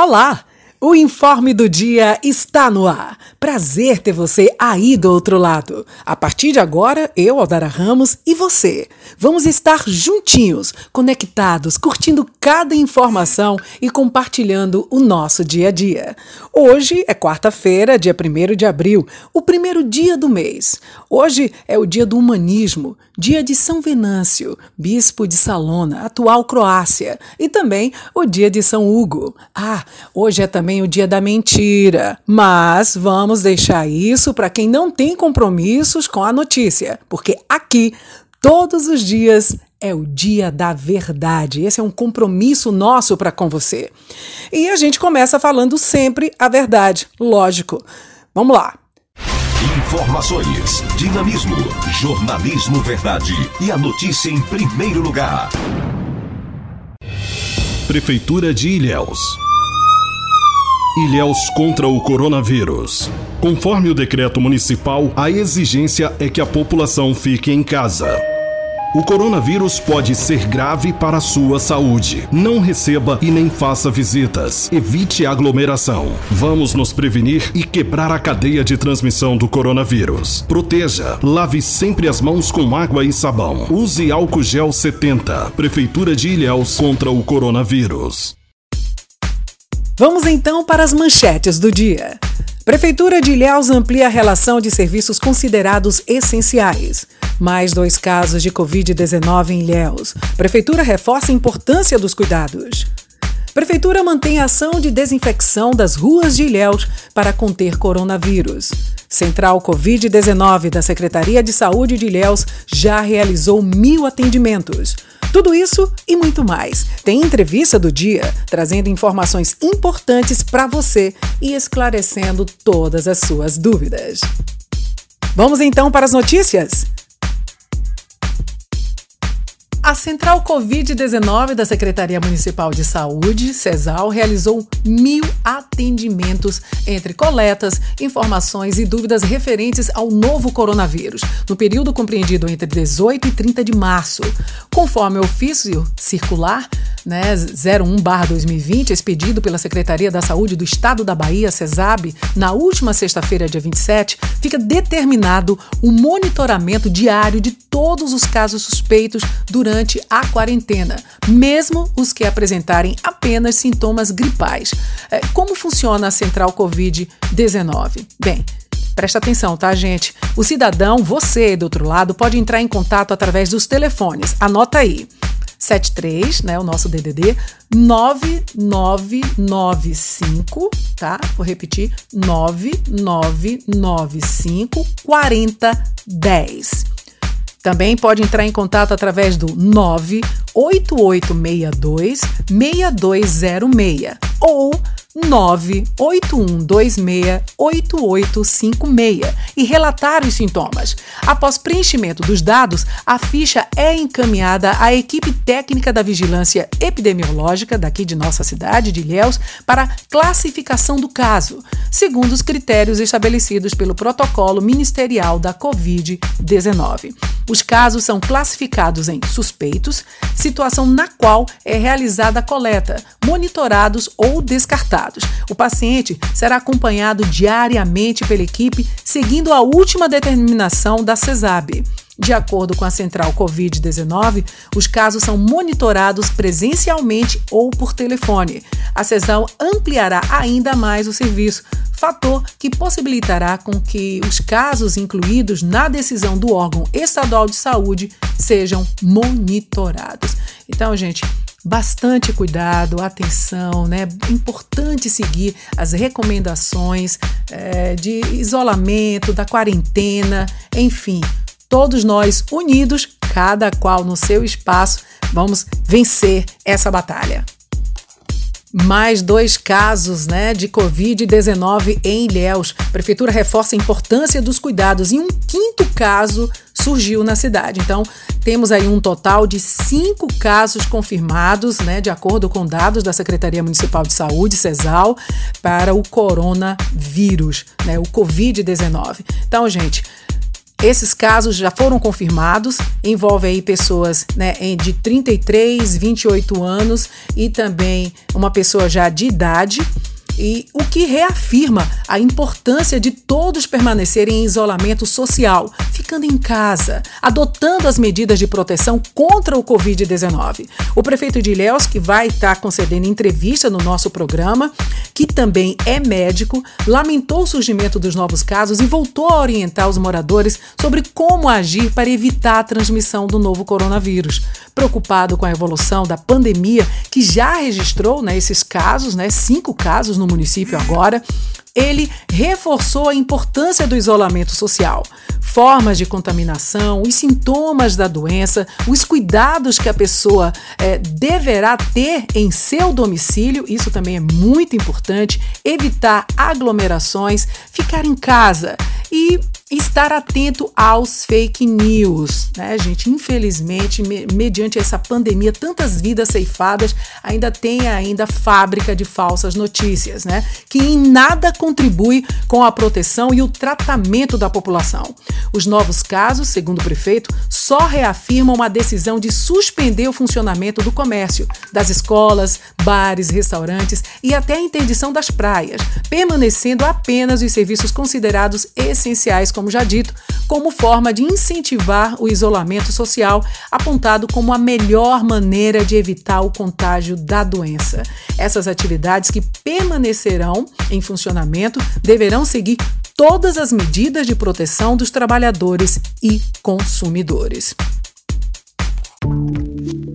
Olá! O informe do dia está no ar. Prazer ter você aí do outro lado. A partir de agora, eu, Aldara Ramos, e você. Vamos estar juntinhos, conectados, curtindo cada informação e compartilhando o nosso dia a dia. Hoje é quarta-feira, dia 1 de abril, o primeiro dia do mês. Hoje é o dia do humanismo, dia de São Venâncio, bispo de Salona, atual Croácia, e também o dia de São Hugo. Ah, hoje é também o dia da mentira, mas vamos deixar isso para quem não tem compromissos com a notícia, porque aqui todos os dias é o dia da verdade. Esse é um compromisso nosso para com você. E a gente começa falando sempre a verdade, lógico. Vamos lá. Informações, dinamismo, jornalismo verdade e a notícia em primeiro lugar. Prefeitura de Ilhéus. Ilhéus contra o coronavírus. Conforme o decreto municipal, a exigência é que a população fique em casa. O coronavírus pode ser grave para a sua saúde. Não receba e nem faça visitas. Evite aglomeração. Vamos nos prevenir e quebrar a cadeia de transmissão do coronavírus. Proteja. Lave sempre as mãos com água e sabão. Use álcool gel 70. Prefeitura de Ilhéus contra o coronavírus. Vamos então para as manchetes do dia. Prefeitura de Ilhéus amplia a relação de serviços considerados essenciais. Mais dois casos de Covid-19 em Ilhéus. Prefeitura reforça a importância dos cuidados. Prefeitura mantém a ação de desinfecção das ruas de Ilhéus para conter coronavírus. Central Covid-19 da Secretaria de Saúde de Ilhéus já realizou mil atendimentos. Tudo isso e muito mais. Tem entrevista do dia, trazendo informações importantes para você e esclarecendo todas as suas dúvidas. Vamos então para as notícias? A Central Covid-19 da Secretaria Municipal de Saúde, CESAL, realizou mil atendimentos entre coletas, informações e dúvidas referentes ao novo coronavírus, no período compreendido entre 18 e 30 de março. Conforme o ofício circular né, 01-2020, expedido pela Secretaria da Saúde do Estado da Bahia, CESAB, na última sexta-feira, dia 27, fica determinado o monitoramento diário de todos os casos suspeitos durante a quarentena, mesmo os que apresentarem apenas sintomas gripais. É, como funciona a central Covid-19? Bem, Presta atenção, tá, gente? O cidadão, você do outro lado, pode entrar em contato através dos telefones. Anota aí. 73, né, o nosso DDD, 9995, tá? Vou repetir, 9995 4010. Também pode entrar em contato através do 98862 6206 ou 981268856 e relatar os sintomas. Após preenchimento dos dados, a ficha é encaminhada à equipe técnica da Vigilância Epidemiológica daqui de nossa cidade, de Ilhéus, para classificação do caso, segundo os critérios estabelecidos pelo protocolo ministerial da Covid-19. Os casos são classificados em suspeitos, situação na qual é realizada a coleta, monitorados ou descartados. O paciente será acompanhado diariamente pela equipe, seguindo a última determinação da CESAB. De acordo com a Central Covid-19, os casos são monitorados presencialmente ou por telefone. A CESAL ampliará ainda mais o serviço, fator que possibilitará com que os casos incluídos na decisão do órgão estadual de saúde sejam monitorados. Então, gente, bastante cuidado, atenção, né? Importante seguir as recomendações é, de isolamento, da quarentena, enfim, todos nós unidos, cada qual no seu espaço, vamos vencer essa batalha. Mais dois casos né, de Covid-19 em Ilhéus. A prefeitura reforça a importância dos cuidados e um quinto caso surgiu na cidade. Então, temos aí um total de cinco casos confirmados, né, de acordo com dados da Secretaria Municipal de Saúde, CESAL, para o coronavírus, né, o Covid-19. Então, gente, Esses casos já foram confirmados, envolve aí pessoas né, de 33, 28 anos e também uma pessoa já de idade e o que reafirma a importância de todos permanecerem em isolamento social, ficando em casa, adotando as medidas de proteção contra o Covid-19. O prefeito de Ilhéus, que vai estar concedendo entrevista no nosso programa, que também é médico, lamentou o surgimento dos novos casos e voltou a orientar os moradores sobre como agir para evitar a transmissão do novo coronavírus. Preocupado com a evolução da pandemia, que já registrou né, esses casos, né, cinco casos no município agora, ele reforçou a importância do isolamento social, formas de contaminação, os sintomas da doença, os cuidados que a pessoa é, deverá ter em seu domicílio, isso também é muito importante, evitar aglomerações, ficar em casa. E estar atento aos fake news, né, gente? Infelizmente, me, mediante essa pandemia, tantas vidas ceifadas, ainda tem ainda fábrica de falsas notícias, né? Que em nada contribui com a proteção e o tratamento da população. Os novos casos, segundo o prefeito, só reafirmam a decisão de suspender o funcionamento do comércio, das escolas, bares, restaurantes e até a interdição das praias, permanecendo apenas os serviços considerados essenciais como já dito, como forma de incentivar o isolamento social, apontado como a melhor maneira de evitar o contágio da doença. Essas atividades que permanecerão em funcionamento deverão seguir todas as medidas de proteção dos trabalhadores e consumidores.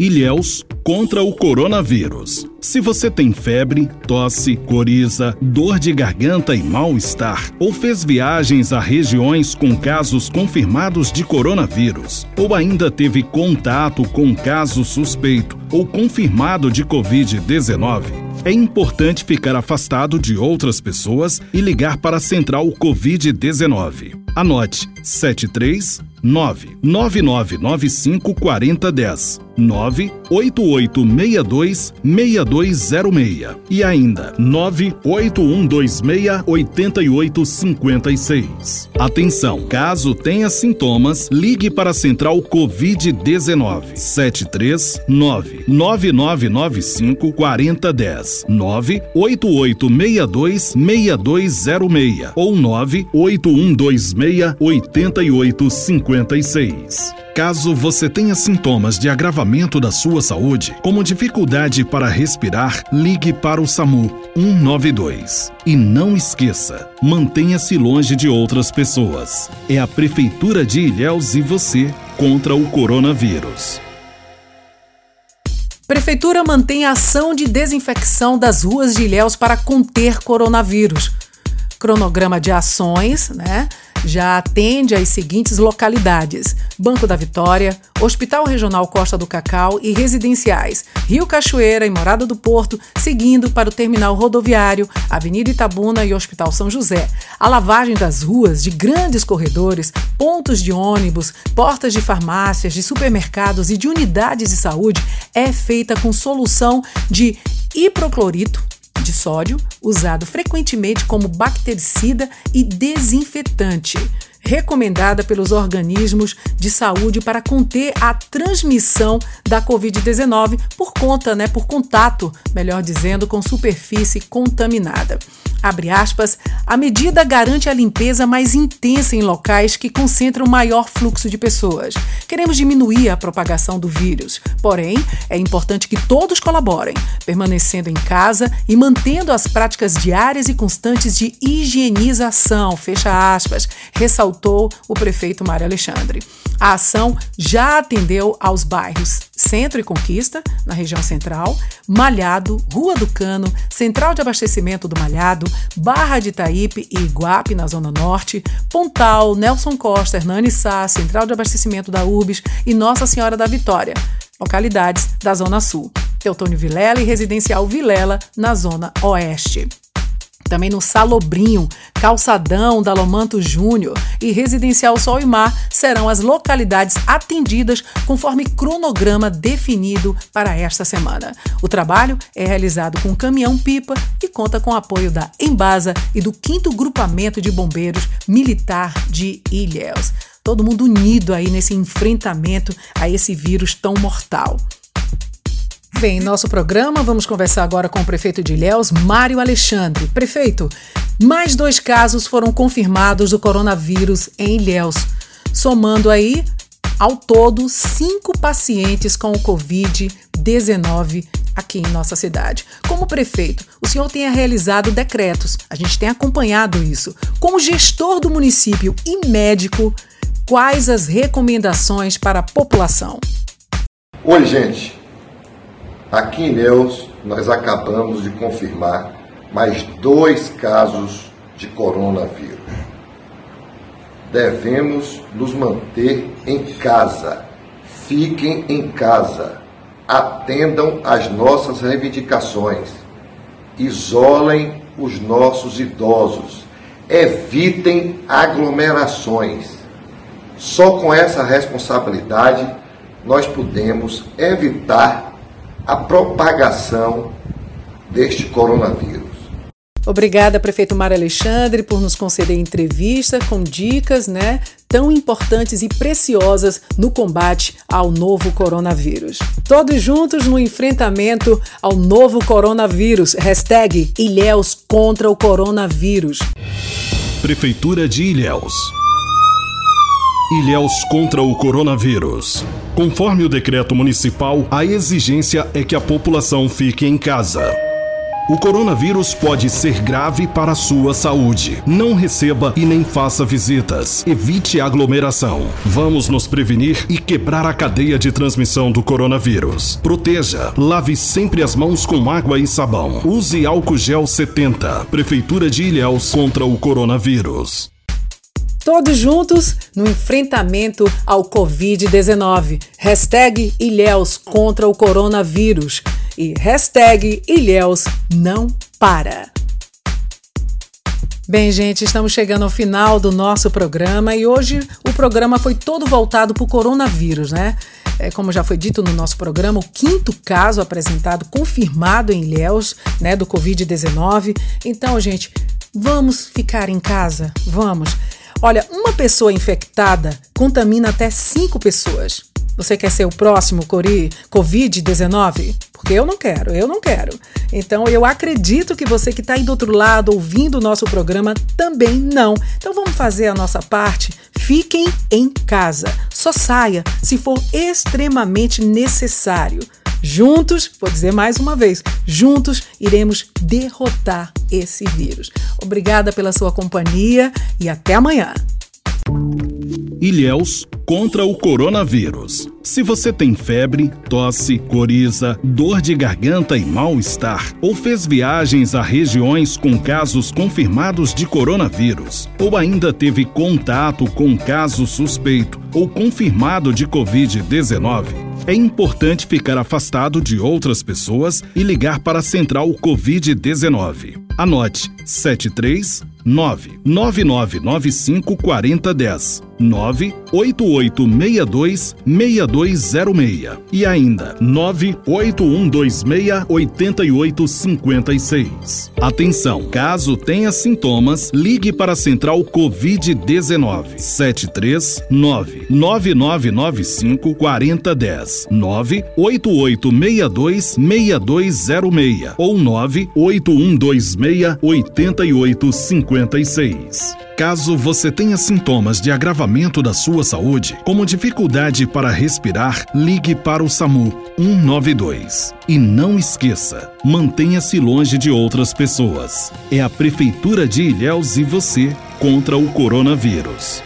Ilhéus contra o coronavírus. Se você tem febre, tosse, coriza, dor de garganta e mal-estar, ou fez viagens a regiões com casos confirmados de coronavírus, ou ainda teve contato com caso suspeito ou confirmado de Covid-19, é importante ficar afastado de outras pessoas e ligar para a Central Covid-19. Anote 73 99995 4010 98862 6206 e ainda 98126 8856. Atenção, caso tenha sintomas, ligue para a Central Covid-19 739 9995 4010 98862 6206 ou 98126 8856. Caso você tenha sintomas de agravamento da sua saúde, como dificuldade para respirar, ligue para o SAMU 192. E não esqueça, mantenha-se longe de outras pessoas. É a Prefeitura de Ilhéus e você contra o coronavírus. Prefeitura mantém a ação de desinfecção das ruas de Ilhéus para conter coronavírus. Cronograma de ações, né? Já atende as seguintes localidades: Banco da Vitória, Hospital Regional Costa do Cacau e residenciais Rio Cachoeira e Morada do Porto, seguindo para o terminal rodoviário, Avenida Itabuna e Hospital São José. A lavagem das ruas, de grandes corredores, pontos de ônibus, portas de farmácias, de supermercados e de unidades de saúde é feita com solução de hipoclorito de sódio, usado frequentemente como bactericida e desinfetante, recomendada pelos organismos de saúde para conter a transmissão da COVID-19 por conta, né, por contato, melhor dizendo, com superfície contaminada. Abre aspas, a medida garante a limpeza mais intensa em locais que concentram maior fluxo de pessoas. Queremos diminuir a propagação do vírus, porém, é importante que todos colaborem, permanecendo em casa e mantendo as práticas diárias e constantes de higienização, fecha aspas, ressaltou o prefeito Mário Alexandre. A ação já atendeu aos bairros Centro e Conquista, na região central, Malhado, Rua do Cano, Central de Abastecimento do Malhado, Barra de Itaípe e Iguape, na Zona Norte, Pontal, Nelson Costa, Hernani Sá, Central de Abastecimento da URBS e Nossa Senhora da Vitória, localidades da Zona Sul. Teutônio Vilela e Residencial Vilela, na Zona Oeste também no Salobrinho, Calçadão, Dalomanto Júnior e Residencial Sol e Mar serão as localidades atendidas conforme cronograma definido para esta semana. O trabalho é realizado com caminhão-pipa e conta com apoio da Embasa e do 5 Grupamento de Bombeiros Militar de Ilhéus. todo mundo unido aí nesse enfrentamento a esse vírus tão mortal. Bem, em nosso programa vamos conversar agora com o prefeito de Ilhéus, Mário Alexandre. Prefeito, mais dois casos foram confirmados do coronavírus em Ilhéus, somando aí ao todo cinco pacientes com o Covid-19 aqui em nossa cidade. Como prefeito, o senhor tem realizado decretos, a gente tem acompanhado isso. Como gestor do município e médico, quais as recomendações para a população? Oi, gente. Aqui em Neus, nós acabamos de confirmar mais dois casos de coronavírus. Devemos nos manter em casa. Fiquem em casa. Atendam às nossas reivindicações. Isolem os nossos idosos. Evitem aglomerações. Só com essa responsabilidade nós podemos evitar a propagação deste coronavírus. Obrigada, prefeito Mário Alexandre, por nos conceder entrevista com dicas, né, tão importantes e preciosas no combate ao novo coronavírus. Todos juntos no enfrentamento ao novo coronavírus. Hashtag Ilhéus contra o coronavírus. Prefeitura de Ilhéus. Ilhéus contra o coronavírus. Conforme o decreto municipal, a exigência é que a população fique em casa. O coronavírus pode ser grave para a sua saúde. Não receba e nem faça visitas. Evite aglomeração. Vamos nos prevenir e quebrar a cadeia de transmissão do coronavírus. Proteja. Lave sempre as mãos com água e sabão. Use álcool gel 70. Prefeitura de Ilhéus contra o coronavírus todos juntos no enfrentamento ao Covid-19. Hashtag Ilhéus contra o coronavírus e hashtag Ilhéus não para. Bem, gente, estamos chegando ao final do nosso programa e hoje o programa foi todo voltado para o coronavírus, né? É, como já foi dito no nosso programa, o quinto caso apresentado, confirmado em Ilhéus, né, do Covid-19. Então, gente, vamos ficar em casa? Vamos. Olha, uma pessoa infectada contamina até cinco pessoas. Você quer ser o próximo Covid-19? Porque eu não quero, eu não quero. Então eu acredito que você que está aí do outro lado ouvindo o nosso programa também não. Então vamos fazer a nossa parte. Fiquem em casa. Só saia se for extremamente necessário. Juntos, vou dizer mais uma vez, juntos iremos derrotar esse vírus. Obrigada pela sua companhia e até amanhã. Ilhéus contra o coronavírus. Se você tem febre, tosse, coriza, dor de garganta e mal-estar, ou fez viagens a regiões com casos confirmados de coronavírus, ou ainda teve contato com caso suspeito ou confirmado de Covid-19, é importante ficar afastado de outras pessoas e ligar para a Central Covid-19. Anote 73 99995 4010 98862 6206 e ainda 98126 8856. Atenção, caso tenha sintomas, ligue para a Central Covid-19 739 9995 4010 98862 6206 ou 98126 8856. Caso você tenha sintomas de agravamento da sua saúde, como dificuldade para respirar, ligue para o SAMU 192. E não esqueça, mantenha-se longe de outras pessoas. É a Prefeitura de Ilhéus e você contra o coronavírus.